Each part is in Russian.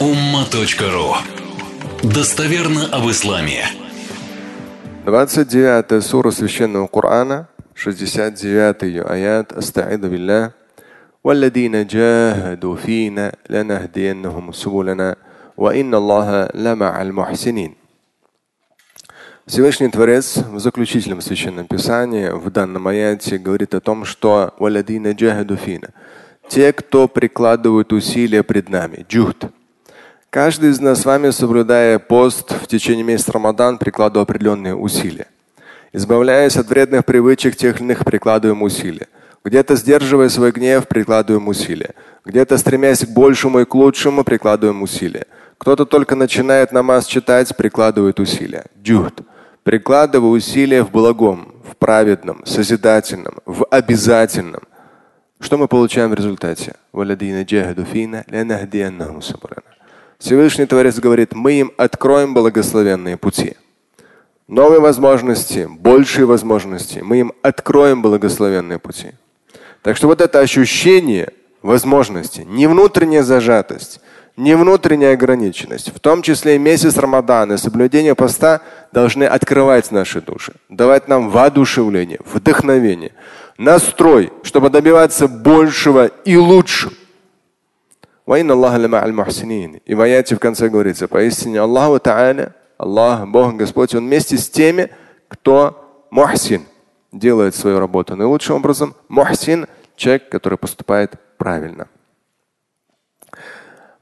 umma.ru Достоверно об исламе. 29 сура Священного Корана, 69 аят Астаиду билля. والذين جاهدوا فينا لنهدينهم سبلنا وإن الله لمع المحسنين. Всевышний Творец в заключительном священном писании в данном аяте говорит о том, что те, кто прикладывают усилия пред нами, джухд. Каждый из нас с вами, соблюдая пост в течение месяца Рамадан, прикладывает определенные усилия. Избавляясь от вредных привычек, тех или иных прикладываем усилия. Где-то сдерживая свой гнев, прикладываем усилия. Где-то стремясь к большему и к лучшему, прикладываем усилия. Кто-то только начинает намаз читать, прикладывает усилия. Джухд. Прикладывая усилия в благом, в праведном, созидательном, в обязательном. Что мы получаем в результате? Всевышний Творец говорит, мы им откроем благословенные пути. Новые возможности, большие возможности. Мы им откроем благословенные пути. Так что вот это ощущение возможности, не внутренняя зажатость, не внутренняя ограниченность, в том числе и месяц Рамадана, соблюдение поста должны открывать наши души, давать нам воодушевление, вдохновение настрой, чтобы добиваться большего и лучшего. И в аяте в конце говорится, поистине Аллаху Та'аля, Аллах, Бог, Господь, Он вместе с теми, кто мухсин, делает свою работу наилучшим образом. Мухсин – человек, который поступает правильно.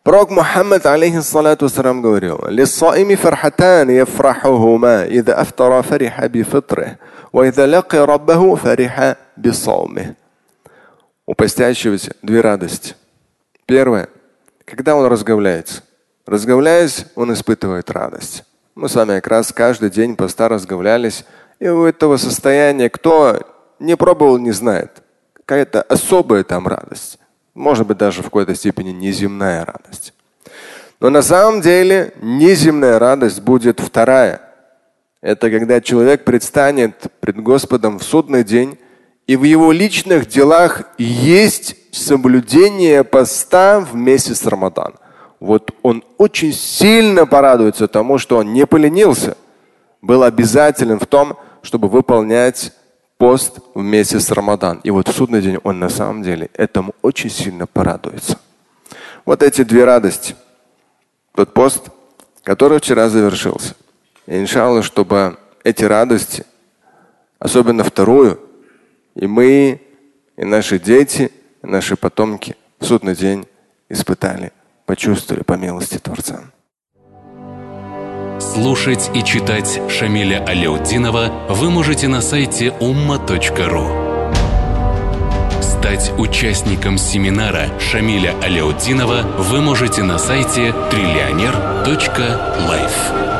Пророк Мухаммад, алейхиссалату вассалам, говорил, «Лиссаими фархатан яфрахухума, ида афтара фариха бифитрих». У постящегося две радости. Первое. Когда он разговляется. Разговляясь, он испытывает радость. Мы с вами как раз каждый день поста разговлялись. И у этого состояния, кто не пробовал, не знает. Какая-то особая там радость. Может быть, даже в какой-то степени неземная радость. Но на самом деле неземная радость будет вторая – это когда человек предстанет пред Господом в судный день, и в его личных делах есть соблюдение поста в месяц Рамадан. Вот он очень сильно порадуется тому, что он не поленился, был обязателен в том, чтобы выполнять пост в месяц Рамадан. И вот в судный день он на самом деле этому очень сильно порадуется. Вот эти две радости. Тот пост, который вчера завершился – и иншаллах, чтобы эти радости, особенно вторую, и мы, и наши дети, и наши потомки в судный день испытали, почувствовали по милости Творца. Слушать и читать Шамиля Аляутдинова вы можете на сайте umma.ru. Стать участником семинара Шамиля Аляутдинова вы можете на сайте триллионер.life.